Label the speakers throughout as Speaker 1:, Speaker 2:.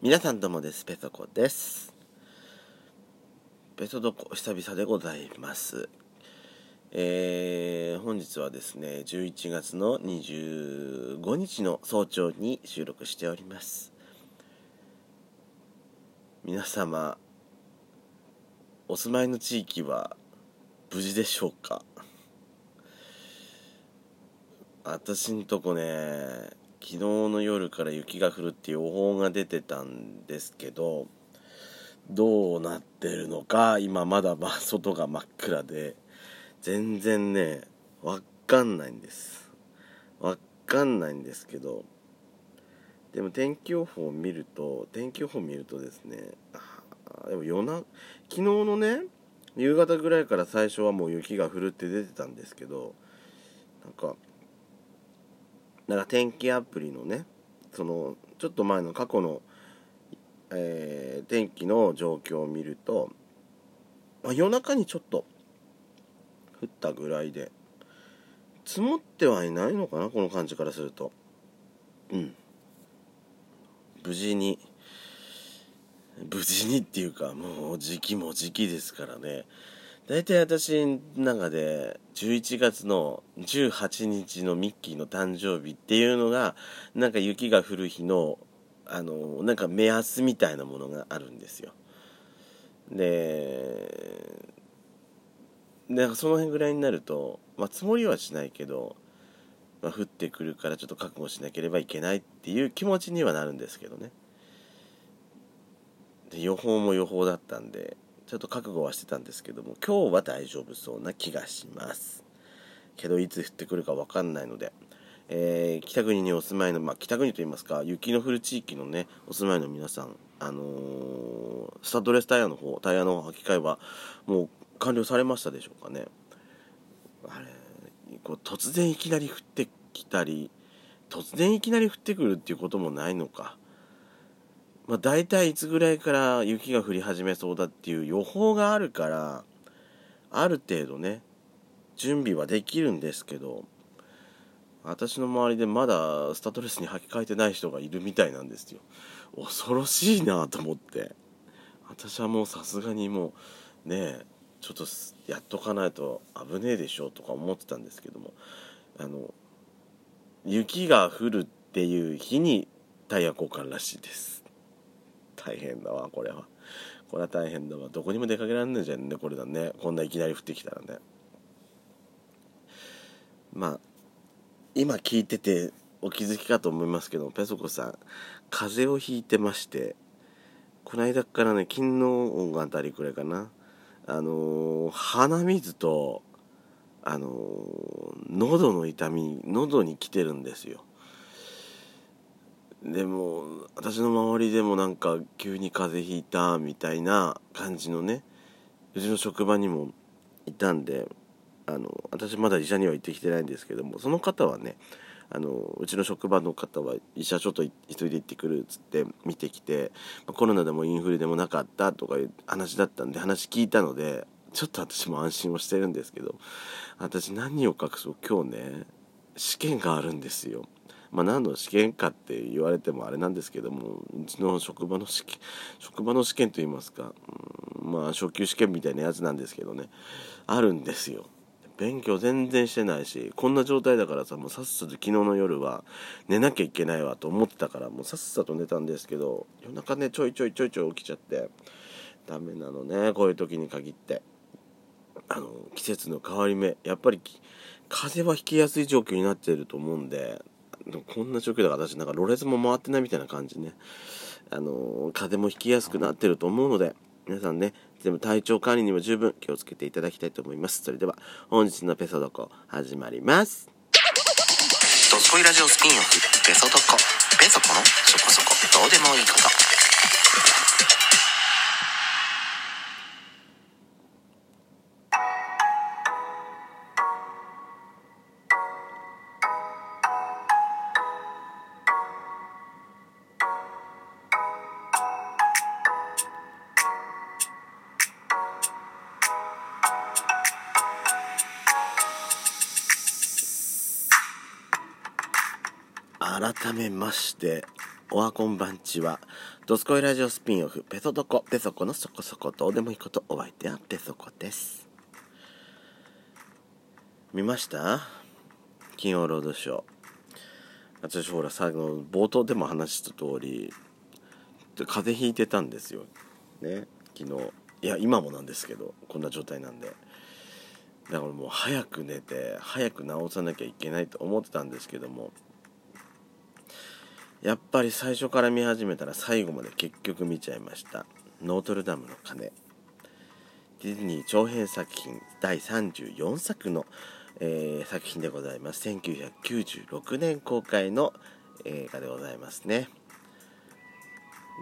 Speaker 1: 皆さんどうもです。ペソコです。ペソドコ久々でございます。えー、本日はですね11月の25日の早朝に収録しております。皆様お住まいの地域は無事でしょうか？私んとこね昨日の夜から雪が降るっていう予報が出てたんですけどどうなってるのか今まだま 外が真っ暗で全然ねわかんないんです。わかんないんですけどでも天気予報を見ると天気予報を見るとですねでも夜な昨日のね夕方ぐらいから最初はもう雪が降るって出てたんですけどなんかなんか天気アプリのねそのちょっと前の過去の、えー、天気の状況を見ると、まあ、夜中にちょっと降ったぐらいで積もってはいないのかなこの感じからすると。うん。無事に無事にっていうかもう時期も時期ですからね。大体私の中で11月の18日のミッキーの誕生日っていうのがなんか雪が降る日のあのなんか目安みたいなものがあるんですよ。ででその辺ぐらいになると、まあ、積もりはしないけど、まあ、降ってくるからちょっと覚悟しなければいけないっていう気持ちにはなるんですけどね。で予報も予報だったんでちょっと覚悟はしてたんですけども今日は大丈夫そうな気がします。けどいつ降ってくるか分かんないので、えー、北国にお住まいの、まあ、北国といいますか雪の降る地域のねお住まいの皆さんあのー、スタッドレスタイヤの方タイヤの履き替えはもう完了されましたでしょうかね。あれこう突然いきなり降ってきたり突然いきなり降ってくるっていうこともないのか。まあ、大体いつぐらいから雪が降り始めそうだっていう予報があるからある程度ね準備はできるんですけど私の周りでまだスタッドレスに履き替えてない人がいるみたいなんですよ。恐ろしいなと思って。私はもうさすがにもうねえちょっとやっとかないと危ねえでしょうとか思ってたんですけどもあの雪が降るっていう日にタイヤ交換らしいです。大変だわこれは。これは大変だわ。どこにも出かけられないじゃんねこれだね。こんないきなり降ってきたらね。まあ今聞いててお気づきかと思いますけどペソコさん風邪をひいてましてこの間からね昨日あたりくらいかな。あのー、鼻水とあのー、喉の痛み喉に来てるんですよ。でも私の周りでもなんか急に風邪ひいたみたいな感じのねうちの職場にもいたんであの私まだ医者には行ってきてないんですけどもその方はねあのうちの職場の方は医者ちょっと急いで行ってくるっつって見てきてコロナでもインフルでもなかったとかいう話だったんで話聞いたのでちょっと私も安心をしてるんですけど私何を隠そう今日ね試験があるんですよ。まあ、何の試験かって言われてもあれなんですけどもうちの職場の試験職場の試験といいますか、うん、まあ初級試験みたいなやつなんですけどねあるんですよ。勉強全然してないしこんな状態だからさもうさっさと昨日の夜は寝なきゃいけないわと思ってたからもうさっさと寝たんですけど夜中ねちょいちょいちょいちょい起きちゃってダメなのねこういう時に限って。あの季節の変わり目やっぱり風邪はひきやすい状況になってると思うんでこんな状況だから私なんかろれつも回ってないみたいな感じね。あの風邪もひきやすくなってると思うので皆さんねでも体調管理にも十分気をつけていただきたいと思います。それでは本日のペソドコ始まります。
Speaker 2: ドスコイラジオスピンオフペソドコ。ペソコのそこそこ。どうでもいいこと。
Speaker 1: 改めましておはこんばんちは。ドスコイラジオスピンオフ、ペソドコ、ペソコのそこそこどうでもいいこと、お相手はペソコです。見ました？金曜ロードショー。私ほら最後の冒頭でも話した通り、風邪ひいてたんですよ。ね、昨日。いや、今もなんですけど、こんな状態なんで。だからもう早く寝て、早く治さなきゃいけないと思ってたんですけども、やっぱり最初から見始めたら最後まで結局見ちゃいました。ノートルダムの鐘。ディズニー長編作品第34作の、えー、作品でございます。1996年公開の映画でございますね。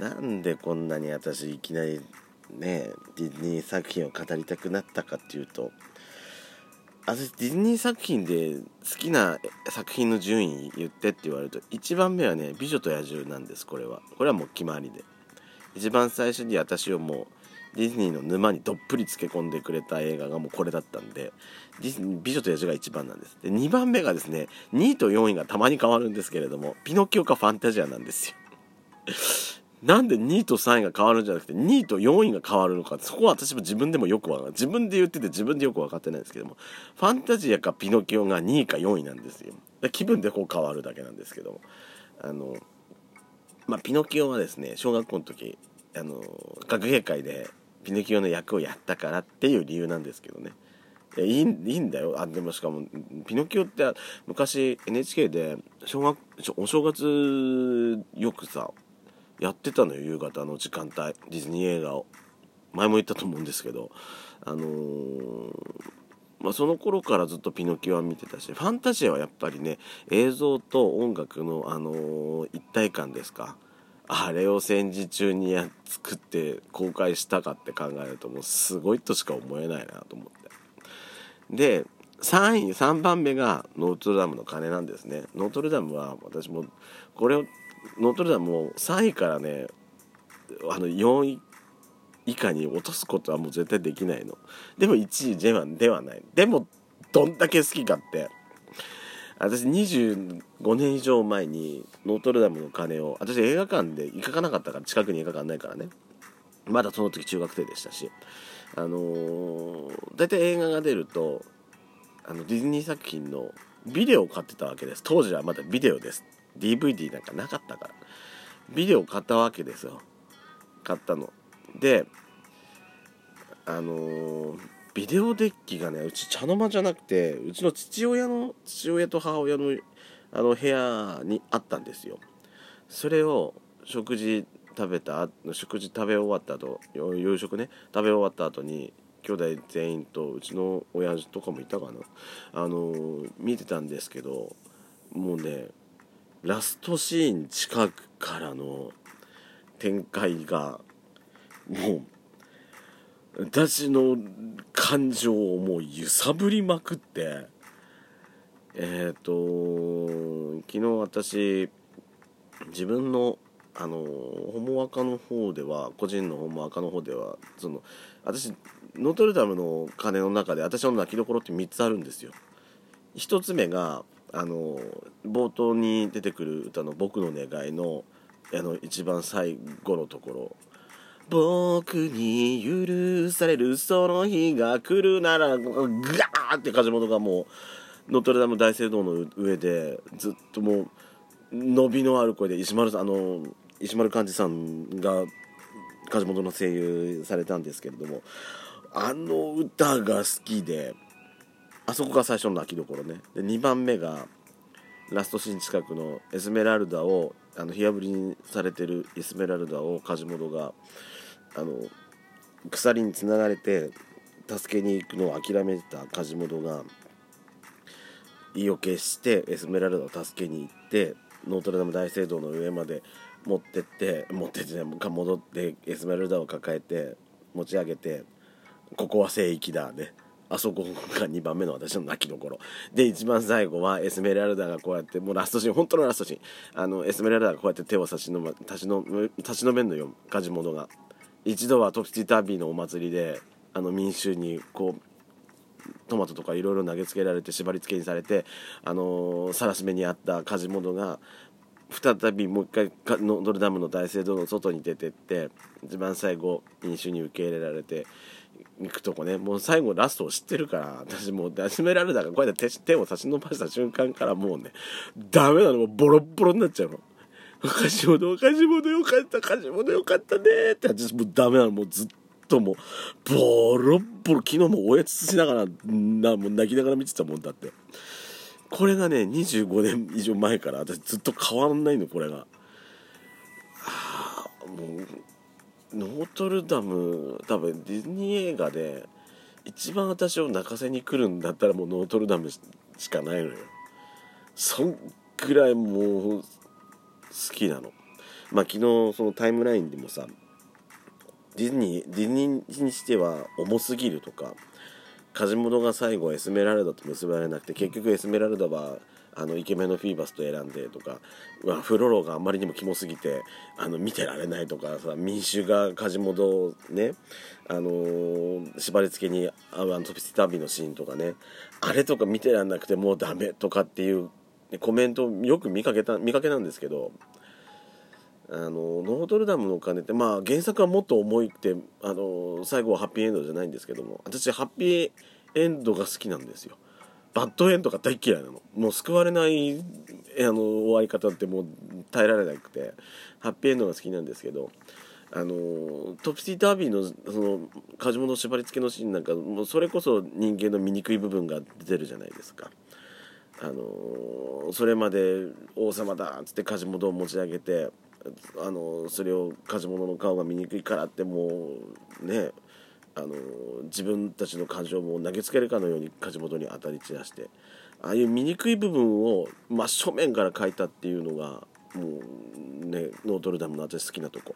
Speaker 1: なんでこんなに私いきなりねディズニー作品を語りたくなったかっていうと私ディズニー作品で好きな作品の順位言ってって言われると1番目はね「美女と野獣」なんですこれは。これはもう決まりで。一番最初に私をもうディズニーの沼にどっぷりつけ込んでくれた映画がもうこれだったんでディズニー美女と野獣が1番なんです。で2番目がですね2位と4位がたまに変わるんですけれどもピノキオかファンタジアなんですよ。なんで2位と3位が変わるんじゃなくて2位と4位が変わるのか。そこは私も自分でもよくわかる自分で言ってて自分でよく分かってないんですけどもファンタジアかピノキオが2位か4位なんですよ。気分でこう変わるだけなんですけども。あのまあピノキオはですね小学校の時あの学芸会でピノキオの役をやったからっていう理由なんですけどね。いいいいいんだよ。あでもしかもピノキオって昔 NHK で小学お正月よくさやってたのよ夕方の時間帯。ディズニー映画を。前も言ったと思うんですけど。あのー、まあ、その頃からずっとピノキオは見てたしファンタジアはやっぱりね映像と音楽の、あのー、一体感ですか。あれを戦時中にや作って公開したかって考えるともうすごいとしか思えないなと思って。で3位3番目がノートルダムの鐘なんですね。ノートルダムは私もこれをノートルダムも3位からねあの4位以下に落とすことはもう絶対できないの。でも1位ではではない。でもどんだけ好きかって。私25年以上前にノートルダムの鐘を私映画館で行かなかったから近くに映画館ないからね。まだその時中学生でしたし。あのー、大体映画が出るとあのディズニー作品のビデオを買ってたわけです。当時はまだビデオです。DVD なんかなかったから。ビデオ買ったわけですよ。買ったの。であのー、ビデオデッキがねうち茶の間じゃなくてうちの父親の父親と母親のあの部屋にあったんですよ。それを食事食べた食事食べ終わった後夕食ね。食べ終わった後に兄弟全員とうちの親父とかもいたかな。あの、見てたんですけどもうねラストシーン近くからの展開がもう私の感情をもう揺さぶりまくってえっ、ー、と昨日私自分のあのホモアカの方では個人のホモアカの方ではその私ノートルダムの鐘の中で私の泣きどころって3つあるんですよ。1つ目があの冒頭に出てくる歌の「僕の願いの」あの一番最後のところ「僕に許されるその日が来るなら」ガーって梶本がもうノートルダム大聖堂の上でずっともう伸びのある声で石丸さんあの石丸幹二さんが梶本の声優されたんですけれどもあの歌が好きであそこが最初の泣きどころね。で2番目がラストシーン近くのエスメラルダをあの火あぶりにされてるエスメラルダを梶本があの鎖につながれて助けに行くのを諦めてた梶本が意を決してエスメラルダを助けに行ってノートルダム大聖堂の上まで持ってって持ってって戻ってエスメラルダを抱えて持ち上げてここは聖域だね。あそこが2番目の私の泣きどころ。で一番最後はエスメラルダがこうやってもうラストシーン本当のラストシーン。あのエスメラルダがこうやって手を差しの、ま、立ちの立ちのめんのよ梶本が。一度はトプチタービーのお祭りであの民衆にこうトマトとかいろいろ投げつけられて縛り付けにされてあのー、さらし目にあった梶本が再びもう一回ノートルダムの大聖堂の外に出てって一番最後飲酒に受け入れられて行くとこねもう最後ラストを知ってるから私もうエスメラルダがこうやって手手を差し伸ばした瞬間からもうねダメなのもうボロボロになっちゃうの。貸物貸物よかった貸物よかったねって私もうダメなのもうずっともうボロボロ昨日もおやつしながらなもう泣きながら見てたもんだってこれがね25年以上前から私ずっと変わんないのこれがはあもうノートルダム多分ディズニー映画で一番私を泣かせに来るんだったらもうノートルダムしかないのよ。そんぐらいもう好きなの。まあ昨日そのタイムラインでもさディズニーディズニーにしては重すぎるとかカジモドが最後エスメラルダと結ばれなくて結局エスメラルダはあのイケメンのフィーバスと選んでとかフロロがあんまりにもキモすぎてあの見てられないとかさ民衆がカジモドをねあのー縛り付けにあのトピスタービーのシーンとかねあれとか見てらんなくてもうダメとかっていうねコメントよく見かけた見かけなんですけどあのノートルダムの鐘ってまあ原作はもっと重いってあの最後はハッピーエンドじゃないんですけども私ハッピーエンドが好きなんですよバッドエンドが大嫌いなのもう救われないあの終わり方ってもう耐えられなくてハッピーエンドが好きなんですけどあのトプシー・ダービーのそのカジモの縛り付けのシーンなんかもうそれこそ人間の醜い部分が出てるじゃないですか。あのそれまで王様だっつってカジモドを持ち上げてあのそれをカジモドの顔が見にくいからってもうねあの自分たちの感情も投げつけるかのように梶本に当たり散らしてああいう醜い部分を真正面から描いたっていうのがもうねノートルダムの私好きなとこ。